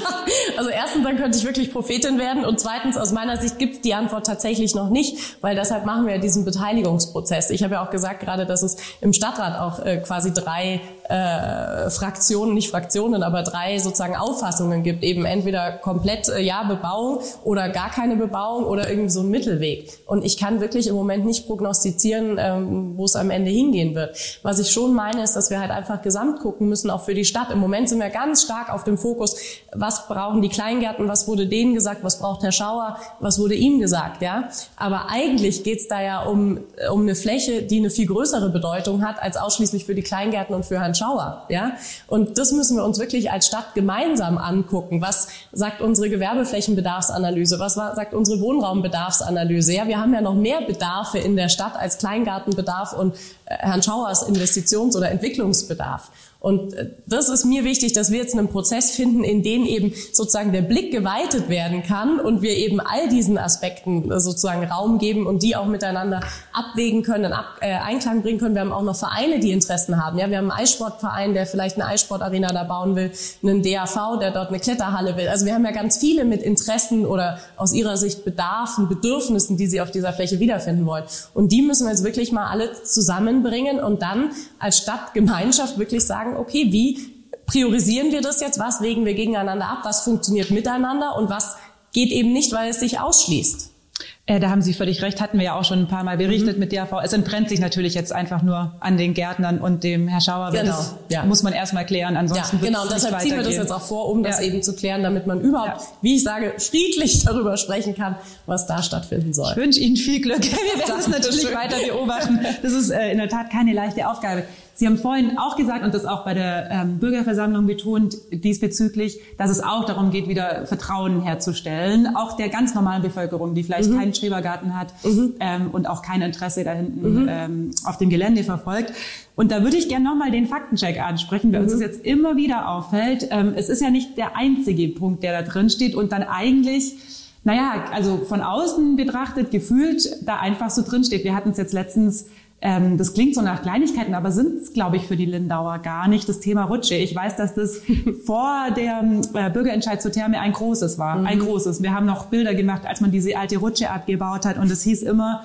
[LAUGHS] also erstens, dann könnte ich wirklich Prophetin werden und zweitens, aus meiner Sicht gibt es die Antwort tatsächlich noch nicht, weil deshalb machen wir ja diesen Beteiligungsprozess. Ich habe ja auch gesagt gerade, dass es im Stadtrat auch äh, quasi drei äh, Fraktionen, nicht Fraktionen, aber drei sozusagen Auffassungen gibt. Eben entweder komplett äh, ja Bebauung oder gar keine Bebauung oder irgendwie so ein Mittelweg. Und ich kann wirklich im Moment nicht prognostizieren, ähm, wo es am Ende hingehen wird. Was ich schon meine, ist, dass wir halt einfach gesamt gucken müssen, auch für die Stadt. Im Moment sind wir ganz stark auf dem Fokus, was brauchen die Kleingärten, was wurde denen gesagt, was braucht Herr Schauer, was wurde ihm gesagt, ja. Aber eigentlich geht's da ja um, um eine Fläche, die eine viel größere Bedeutung hat, als ausschließlich für die Kleingärten und für Herrn Schauer, ja. Und das müssen wir uns wirklich als Stadt gemeinsam angucken. Was sagt unsere Gewerbeflächenbedarfsanalyse? Was sagt unsere Wohnraumbedarfsanalyse? Ja, wir haben ja noch mehr Bedarfe in der Stadt als Kleingartenbedarf und äh, Herrn Schauers Investitions- oder Entwicklungsbedarf. Und äh, das ist mir wichtig, dass wir jetzt einen Prozess finden, in dem eben sozusagen der Blick geweitet werden kann und wir eben all diesen Aspekten äh, sozusagen Raum geben und die auch miteinander abwägen können, Ab äh, Einklang bringen können. Wir haben auch noch Vereine, die Interessen haben. Ja, wir haben einen Eissportverein, der vielleicht eine Eissportarena da bauen will, einen DAV, der dort eine Kletterhalle will. Also wir haben ja ganz viele mit Interessen oder aus ihrer Sicht Bedarfen, Bedürfnissen, die sie auf dieser Fläche wiederfinden wollen. Und die müssen wir jetzt wirklich mal alle zusammenbringen und dann als Stadtgemeinschaft wirklich sagen, sagen, okay, wie priorisieren wir das jetzt? Was wägen wir gegeneinander ab? Was funktioniert miteinander? Und was geht eben nicht, weil es sich ausschließt?
Äh, da haben Sie völlig recht, hatten wir ja auch schon ein paar Mal berichtet mhm. mit DAV. Es entbrennt sich natürlich jetzt einfach nur an den Gärtnern und dem Herr Schauer. Genau. Das ja. muss man erstmal klären, ansonsten
ja, genau. Und deshalb ziehen wir das jetzt auch vor, um das eben zu klären, damit man überhaupt, ja. wie ich sage, friedlich [LAUGHS] darüber sprechen kann, was da stattfinden soll.
Ich wünsche Ihnen viel Glück. [LAUGHS] Wir werden das natürlich weiter beobachten. Das ist äh, in der Tat keine leichte Aufgabe. Sie haben vorhin auch gesagt und das auch bei der ähm, Bürgerversammlung betont diesbezüglich, dass es auch darum geht, wieder Vertrauen herzustellen, auch der ganz normalen Bevölkerung, die vielleicht mhm. keinen Schrebergarten hat mhm. ähm, und auch kein Interesse da hinten mhm. ähm, auf dem Gelände verfolgt. Und da würde ich gerne nochmal den Faktencheck ansprechen, weil uns das jetzt immer wieder auffällt. Ähm, es ist ja nicht der einzige Punkt, der da drin steht und dann eigentlich naja, also von außen betrachtet, gefühlt da einfach so drin steht. Wir hatten es jetzt letztens ähm, das klingt so nach Kleinigkeiten, aber sind es, glaube ich, für die Lindauer gar nicht. Das Thema Rutsche. Ich weiß, dass das [LAUGHS] vor der äh, Bürgerentscheid zur Therme ein großes war. Mhm. Ein großes. Wir haben noch Bilder gemacht, als man diese alte Rutsche abgebaut hat. Und es hieß immer,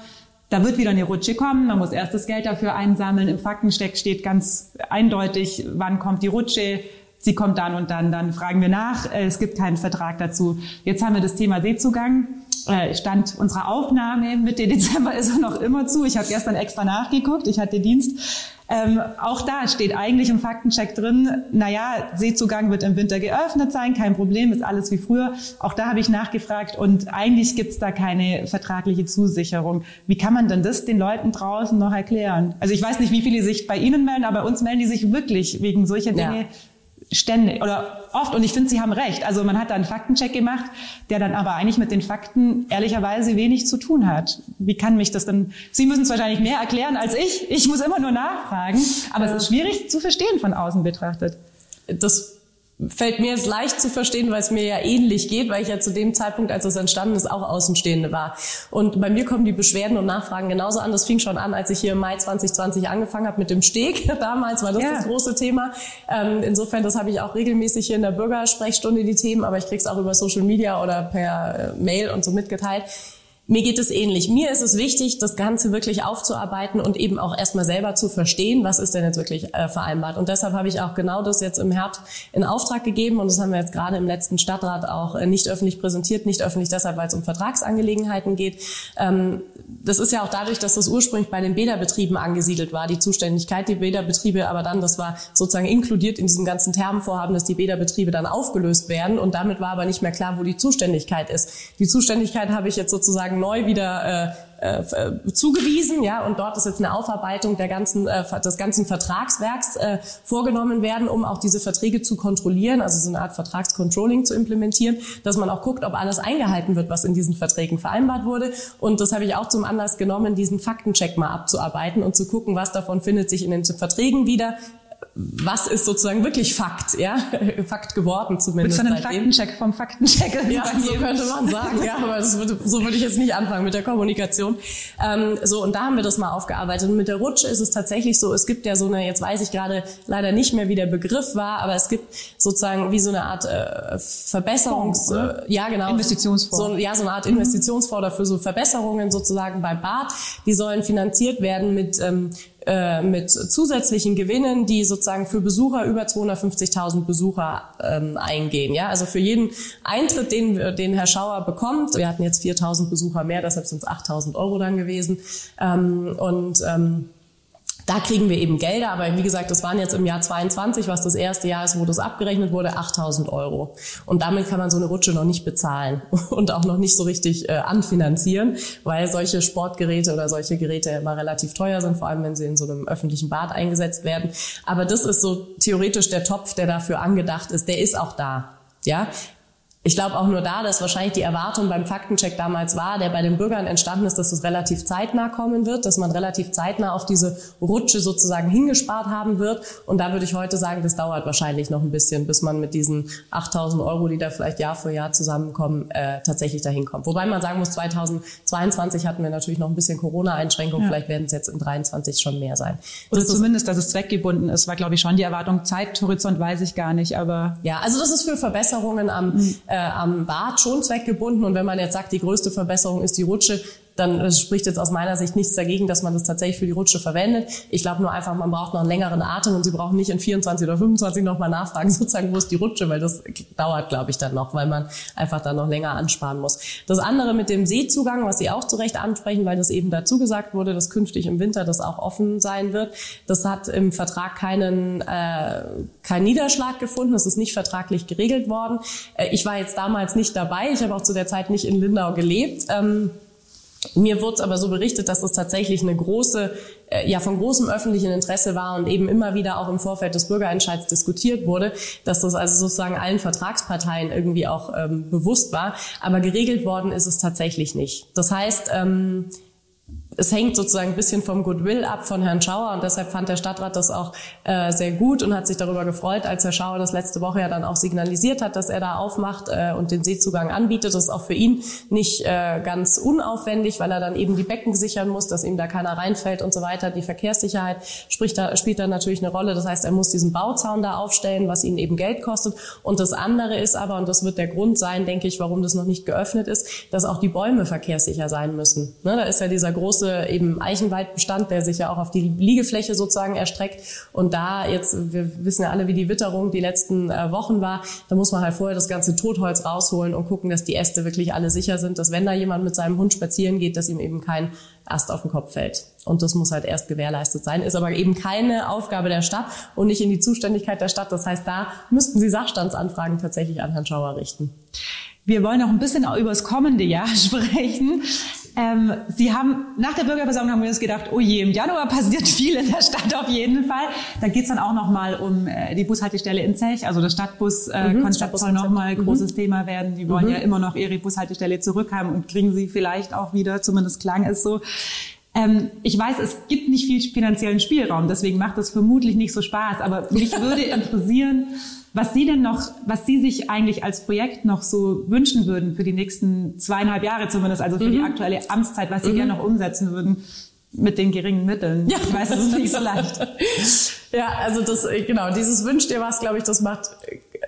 da wird wieder eine Rutsche kommen, man muss erst das Geld dafür einsammeln. Im Faktensteck steht ganz eindeutig, wann kommt die Rutsche, sie kommt dann und dann, dann fragen wir nach. Äh, es gibt keinen Vertrag dazu. Jetzt haben wir das Thema Seezugang. Äh, Stand unserer Aufnahme Mitte Dezember ist er noch immer zu. Ich habe gestern extra nachgeguckt, ich hatte Dienst. Ähm, auch da steht eigentlich im Faktencheck drin, naja, Seezugang wird im Winter geöffnet sein, kein Problem, ist alles wie früher. Auch da habe ich nachgefragt und eigentlich gibt's da keine vertragliche Zusicherung. Wie kann man denn das den Leuten draußen noch erklären? Also ich weiß nicht, wie viele sich bei Ihnen melden, aber bei uns melden die sich wirklich wegen solcher Dinge. Ja ständig oder oft und ich finde, Sie haben recht. Also man hat da einen Faktencheck gemacht, der dann aber eigentlich mit den Fakten ehrlicherweise wenig zu tun hat. Wie kann mich das denn? Sie müssen es wahrscheinlich mehr erklären als ich. Ich muss immer nur nachfragen, aber es ist schwierig zu verstehen von außen betrachtet.
Das fällt mir jetzt leicht zu verstehen, weil es mir ja ähnlich geht, weil ich ja zu dem Zeitpunkt, als es entstanden ist, auch Außenstehende war. Und bei mir kommen die Beschwerden und Nachfragen genauso an. Das fing schon an, als ich hier im Mai 2020 angefangen habe mit dem Steg. [LAUGHS] Damals war das ja. das große Thema. Ähm, insofern, das habe ich auch regelmäßig hier in der Bürgersprechstunde, die Themen, aber ich krieg's auch über Social Media oder per äh, Mail und so mitgeteilt. Mir geht es ähnlich. Mir ist es wichtig, das Ganze wirklich aufzuarbeiten und eben auch erstmal selber zu verstehen, was ist denn jetzt wirklich äh, vereinbart. Und deshalb habe ich auch genau das jetzt im Herbst in Auftrag gegeben und das haben wir jetzt gerade im letzten Stadtrat auch äh, nicht öffentlich präsentiert, nicht öffentlich deshalb, weil es um Vertragsangelegenheiten geht. Ähm, das ist ja auch dadurch, dass das ursprünglich bei den Bäderbetrieben angesiedelt war, die Zuständigkeit, die Bäderbetriebe, aber dann, das war sozusagen inkludiert in diesem ganzen Termenvorhaben, dass die Bäderbetriebe dann aufgelöst werden und damit war aber nicht mehr klar, wo die Zuständigkeit ist. Die Zuständigkeit habe ich jetzt sozusagen sozusagen neu wieder äh, äh, zugewiesen, ja, und dort ist jetzt eine Aufarbeitung der ganzen, äh, des ganzen Vertragswerks äh, vorgenommen werden, um auch diese Verträge zu kontrollieren, also so eine Art Vertragscontrolling zu implementieren, dass man auch guckt, ob alles eingehalten wird, was in diesen Verträgen vereinbart wurde. Und das habe ich auch zum Anlass genommen, diesen Faktencheck mal abzuarbeiten und zu gucken, was davon findet sich in den Verträgen wieder, was ist sozusagen wirklich Fakt, ja, [LAUGHS] Fakt geworden zumindest.
Mit so einem Faktencheck vom Faktenchecker.
Ja, so könnte man sagen, ja, aber das so würde ich jetzt nicht anfangen mit der Kommunikation. Ähm, so, und da haben wir das mal aufgearbeitet. Und mit der Rutsche ist es tatsächlich so, es gibt ja so eine, jetzt weiß ich gerade leider nicht mehr, wie der Begriff war, aber es gibt sozusagen wie so eine Art äh, Verbesserungs...
Fonds,
äh, ja, genau.
Investitionsfonds.
So, ja, so eine Art Investitionsfonds für so Verbesserungen sozusagen beim Bad. Die sollen finanziert werden mit ähm, äh, mit zusätzlichen Gewinnen, die sozusagen für Besucher über 250.000 Besucher ähm, eingehen. Ja, also für jeden Eintritt, den, den Herr Schauer bekommt, wir hatten jetzt 4.000 Besucher mehr, deshalb sind es 8.000 Euro dann gewesen. Ähm, und ähm, da kriegen wir eben Gelder, aber wie gesagt, das waren jetzt im Jahr 22, was das erste Jahr ist, wo das abgerechnet wurde, 8000 Euro. Und damit kann man so eine Rutsche noch nicht bezahlen [LAUGHS] und auch noch nicht so richtig äh, anfinanzieren, weil solche Sportgeräte oder solche Geräte immer relativ teuer sind, vor allem wenn sie in so einem öffentlichen Bad eingesetzt werden. Aber das ist so theoretisch der Topf, der dafür angedacht ist, der ist auch da. Ja, ich glaube auch nur da, dass wahrscheinlich die Erwartung beim Faktencheck damals war, der bei den Bürgern entstanden ist, dass es relativ zeitnah kommen wird, dass man relativ zeitnah auf diese Rutsche sozusagen hingespart haben wird. Und da würde ich heute sagen, das dauert wahrscheinlich noch ein bisschen, bis man mit diesen 8000 Euro, die da vielleicht Jahr für Jahr zusammenkommen, äh, tatsächlich dahin kommt. Wobei man sagen muss, 2022 hatten wir natürlich noch ein bisschen Corona-Einschränkungen. Ja. Vielleicht werden es jetzt in 23 schon mehr sein.
Oder das zumindest, dass es zweckgebunden ist, war, glaube ich, schon die Erwartung. Zeithorizont weiß ich gar nicht, aber...
Ja, also das ist für Verbesserungen am... Mhm äh, am Bad schon zweckgebunden. Und wenn man jetzt sagt, die größte Verbesserung ist die Rutsche, dann spricht jetzt aus meiner Sicht nichts dagegen, dass man das tatsächlich für die Rutsche verwendet. Ich glaube nur einfach, man braucht noch einen längeren Atem und Sie brauchen nicht in 24 oder 25 nochmal nachfragen, [LAUGHS] sozusagen, wo ist die Rutsche, weil das dauert, glaube ich, dann noch, weil man einfach dann noch länger ansparen muss. Das andere mit dem Seezugang, was Sie auch zu Recht ansprechen, weil das eben dazu gesagt wurde, dass künftig im Winter das auch offen sein wird, das hat im Vertrag keinen, äh, keinen Niederschlag gefunden, das ist nicht vertraglich geregelt worden. Äh, ich war jetzt damals nicht dabei, ich habe auch zu der Zeit nicht in Lindau gelebt. Ähm, Mir wurde es aber so berichtet, dass es tatsächlich eine große, äh, ja von großem öffentlichen Interesse war und eben immer wieder auch im Vorfeld des Bürgerentscheids diskutiert wurde, dass das also sozusagen allen Vertragsparteien irgendwie auch ähm, bewusst war. Aber geregelt worden ist es tatsächlich nicht. Das heißt, ähm, es hängt sozusagen ein bisschen vom Goodwill ab von Herrn Schauer und deshalb fand der Stadtrat das auch äh, sehr gut und hat sich darüber gefreut, als Herr Schauer das letzte Woche ja dann auch signalisiert hat, dass er da aufmacht äh, und den Seezugang anbietet. Das ist auch für ihn nicht äh, ganz unaufwendig, weil er dann eben die Becken sichern muss, dass ihm da keiner reinfällt und so weiter. Die Verkehrssicherheit spricht da, spielt da natürlich eine Rolle. Das heißt, er muss diesen Bauzaun da aufstellen, was ihn eben Geld kostet. Und das andere ist aber, und das wird der Grund sein, denke ich, warum das noch nicht geöffnet ist, dass auch die Bäume verkehrssicher sein müssen. Ne, da ist ja dieser große große eben Eichenwaldbestand, der sich ja auch auf die Liegefläche sozusagen erstreckt. Und da jetzt, wir wissen ja alle, wie die Witterung die letzten äh, Wochen war, da muss man halt vorher das ganze Totholz rausholen und gucken, dass die Äste wirklich alle sicher sind, dass wenn da jemand mit seinem Hund spazieren geht, dass ihm eben kein Ast auf den Kopf fällt. Und das muss halt erst gewährleistet sein, ist aber eben keine Aufgabe der Stadt und nicht in die Zuständigkeit der Stadt. Das heißt, da müssten Sie Sachstandsanfragen tatsächlich an Herrn Schauer richten.
Wir wollen noch ein bisschen über das kommende Jahr [LAUGHS] sprechen. Ähm, Sie haben nach der Bürgerversammlung haben wir uns gedacht, oh je, im Januar [LAUGHS] passiert viel in der Stadt auf jeden Fall. Da geht's dann auch nochmal um äh, die Bushaltestelle in Zech, also das Stadtbuskonzept äh, mhm, soll nochmal mhm. großes Thema werden. Die wollen mhm. ja immer noch ihre Bushaltestelle zurückhaben und kriegen sie vielleicht auch wieder, zumindest klang es so. Ähm, ich weiß, es gibt nicht viel finanziellen Spielraum, deswegen macht es vermutlich nicht so Spaß, aber mich [LAUGHS] würde interessieren, was Sie denn noch, was Sie sich eigentlich als Projekt noch so wünschen würden für die nächsten zweieinhalb Jahre zumindest, also für mhm. die aktuelle Amtszeit, was Sie mhm. gerne noch umsetzen würden mit den geringen Mitteln. Ja. Ich weiß, es ist nicht so leicht. [LAUGHS]
ja, also das, genau, dieses Wünsch dir was, glaube ich, das macht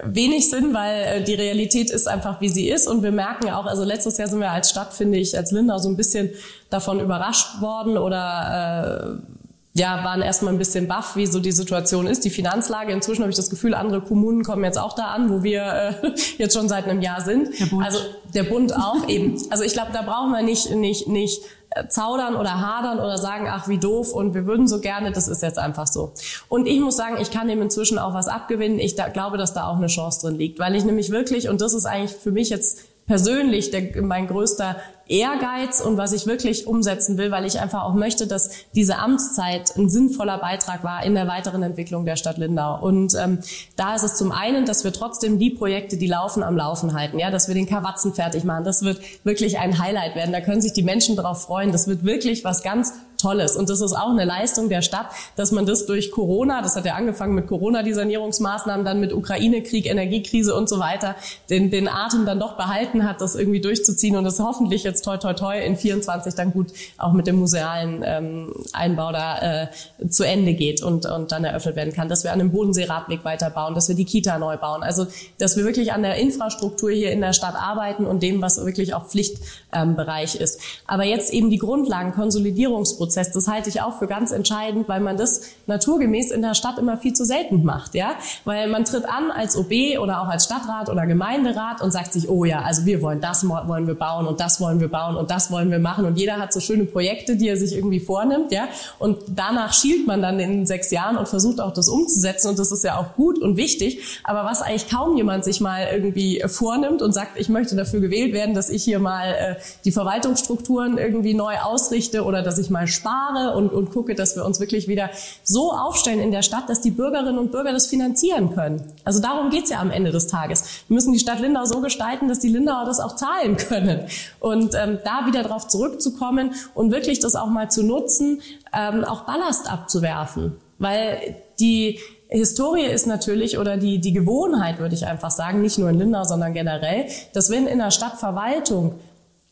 wenig Sinn, weil äh, die Realität ist einfach, wie sie ist. Und wir merken auch, also letztes Jahr sind wir als Stadt, finde ich, als Lindau so ein bisschen davon überrascht worden oder äh, ja, waren erstmal ein bisschen baff, wie so die Situation ist, die Finanzlage. Inzwischen habe ich das Gefühl, andere Kommunen kommen jetzt auch da an, wo wir äh, [LAUGHS] jetzt schon seit einem Jahr sind. Der Bund. Also der Bund auch [LAUGHS] eben. Also ich glaube, da brauchen wir nicht, nicht, nicht äh, zaudern oder hadern oder sagen, ach wie doof und wir würden so gerne, das ist jetzt einfach so. Und ich muss sagen, ich kann dem inzwischen auch was abgewinnen. Ich da, glaube, dass da auch eine Chance drin liegt, weil ich nämlich wirklich, und das ist eigentlich für mich jetzt persönlich der, mein größter Ehrgeiz und was ich wirklich umsetzen will, weil ich einfach auch möchte, dass diese Amtszeit ein sinnvoller Beitrag war in der weiteren Entwicklung der Stadt Lindau. Und ähm, da ist es zum einen, dass wir trotzdem die Projekte, die laufen, am Laufen halten, ja, dass wir den Kawatzen fertig machen. Das wird wirklich ein Highlight werden. Da können sich die Menschen drauf freuen. Das wird wirklich was ganz Tolles. Und das ist auch eine Leistung der Stadt, dass man das durch Corona, das hat ja angefangen mit Corona, die Sanierungsmaßnahmen, dann mit Ukraine-Krieg, Energiekrise und so weiter, den, den Atem dann doch behalten hat, das irgendwie durchzuziehen und das hoffentlich jetzt toi toi toi in 24 dann gut auch mit dem musealen ähm, Einbau da äh, zu Ende geht und, und dann eröffnet werden kann, dass wir an dem Bodensee-Radweg weiterbauen, dass wir die Kita neu bauen. Also, dass wir wirklich an der Infrastruktur hier in der Stadt arbeiten und dem, was wirklich auch Pflichtbereich ähm, ist. Aber jetzt eben die Grundlagen, Konsolidierungsprozesse, Prozess. Das halte ich auch für ganz entscheidend, weil man das naturgemäß in der Stadt immer viel zu selten macht, ja? Weil man tritt an als OB oder auch als Stadtrat oder Gemeinderat und sagt sich, oh ja, also wir wollen das wollen wir bauen und das wollen wir bauen und das wollen wir machen und jeder hat so schöne Projekte, die er sich irgendwie vornimmt, ja? Und danach schielt man dann in sechs Jahren und versucht auch das umzusetzen und das ist ja auch gut und wichtig. Aber was eigentlich kaum jemand sich mal irgendwie vornimmt und sagt, ich möchte dafür gewählt werden, dass ich hier mal äh, die Verwaltungsstrukturen irgendwie neu ausrichte oder dass ich mal spare und, und gucke, dass wir uns wirklich wieder so aufstellen in der Stadt, dass die Bürgerinnen und Bürger das finanzieren können. Also darum geht's ja am Ende des Tages. Wir müssen die Stadt Lindau so gestalten, dass die Lindauer das auch zahlen können. Und ähm, da wieder darauf zurückzukommen und wirklich das auch mal zu nutzen, ähm, auch Ballast abzuwerfen. Weil die Historie ist natürlich oder die, die Gewohnheit, würde ich einfach sagen, nicht nur in Lindau, sondern generell, dass wenn in der Stadtverwaltung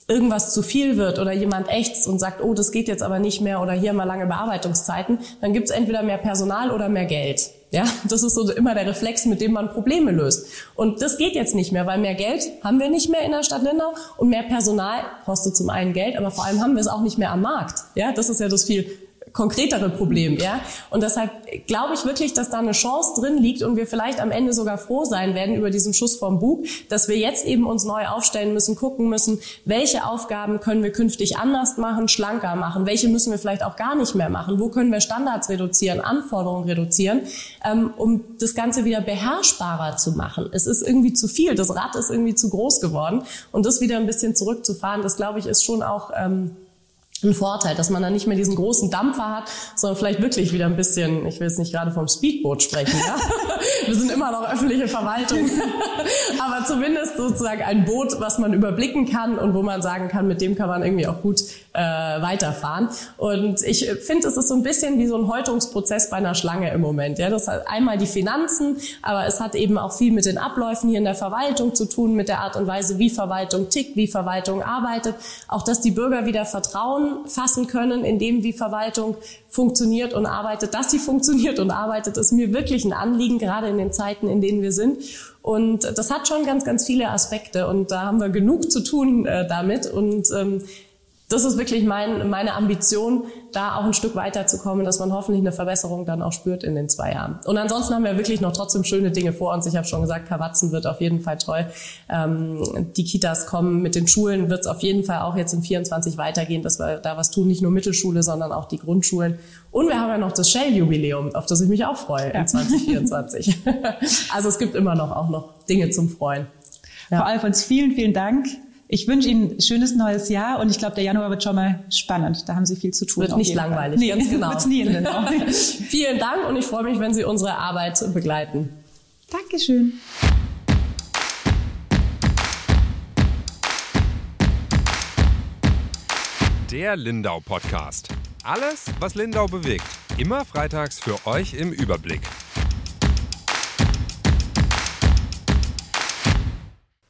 irgendwas zu viel wird oder jemand ächzt und sagt, oh, das geht jetzt aber nicht mehr oder hier mal lange Bearbeitungszeiten, dann gibt es entweder mehr Personal oder mehr Geld. Ja, das ist so immer der Reflex, mit dem man Probleme löst. Und das geht jetzt nicht mehr, weil mehr Geld haben wir nicht mehr in der Stadt Lindau und mehr Personal kostet zum einen Geld, aber vor allem haben wir es auch nicht mehr am Markt. Ja, das ist ja das viel konkretere Problem, ja. Und deshalb glaube ich wirklich, dass da eine Chance drin liegt und wir vielleicht am Ende sogar froh sein werden über diesen Schuss vom Bug, dass wir jetzt eben uns neu aufstellen müssen, gucken müssen, welche Aufgaben können wir künftig anders machen, schlanker machen, welche müssen wir vielleicht auch gar nicht mehr machen, wo können wir Standards reduzieren, Anforderungen reduzieren, ähm, um das Ganze wieder beherrschbarer zu machen. Es ist irgendwie zu viel, das Rad ist irgendwie zu groß geworden und das wieder ein bisschen zurückzufahren, das glaube ich ist schon auch ähm, ein Vorteil, dass man dann nicht mehr diesen großen Dampfer hat, sondern vielleicht wirklich wieder ein bisschen, ich will jetzt nicht gerade vom Speedboot sprechen, ja? [LAUGHS] wir sind immer noch öffentliche Verwaltung, [LAUGHS] aber zumindest sozusagen ein Boot, was man überblicken kann und wo man sagen kann, mit dem kann man irgendwie auch gut äh, weiterfahren. Und ich finde, es ist so ein bisschen wie so ein Häutungsprozess bei einer Schlange im Moment. Ja, das hat einmal die Finanzen, aber es hat eben auch viel mit den Abläufen hier in der Verwaltung zu tun, mit der Art und Weise, wie Verwaltung tickt, wie Verwaltung arbeitet, auch dass die Bürger wieder Vertrauen fassen können in dem, wie Verwaltung funktioniert und arbeitet. Dass sie funktioniert und arbeitet, ist mir wirklich ein Anliegen, gerade in den Zeiten, in denen wir sind. Und das hat schon ganz, ganz viele Aspekte und da haben wir genug zu tun äh, damit. Und ähm, das ist wirklich mein, meine Ambition, da auch ein Stück weiterzukommen, dass man hoffentlich eine Verbesserung dann auch spürt in den zwei Jahren. Und ansonsten haben wir wirklich noch trotzdem schöne Dinge vor uns. Ich habe schon gesagt, Kawatzen wird auf jeden Fall toll. Ähm, die Kitas kommen, mit den Schulen wird es auf jeden Fall auch jetzt in 24 weitergehen, dass wir da was tun, nicht nur Mittelschule, sondern auch die Grundschulen. Und wir haben ja noch das Shell-Jubiläum, auf das ich mich auch freue ja. in 2024. [LAUGHS] also es gibt immer noch auch noch Dinge zum Freuen.
Ja. Frau Alfons, vielen, vielen Dank. Ich wünsche Ihnen ein schönes neues Jahr und ich glaube, der Januar wird schon mal spannend. Da haben Sie viel zu tun.
Wird nicht langweilig.
Nee, ganz genau. [LAUGHS] Wird's nie in [LAUGHS]
Vielen Dank und ich freue mich, wenn Sie unsere Arbeit begleiten.
Dankeschön.
Der Lindau Podcast. Alles, was Lindau bewegt. Immer freitags für euch im Überblick.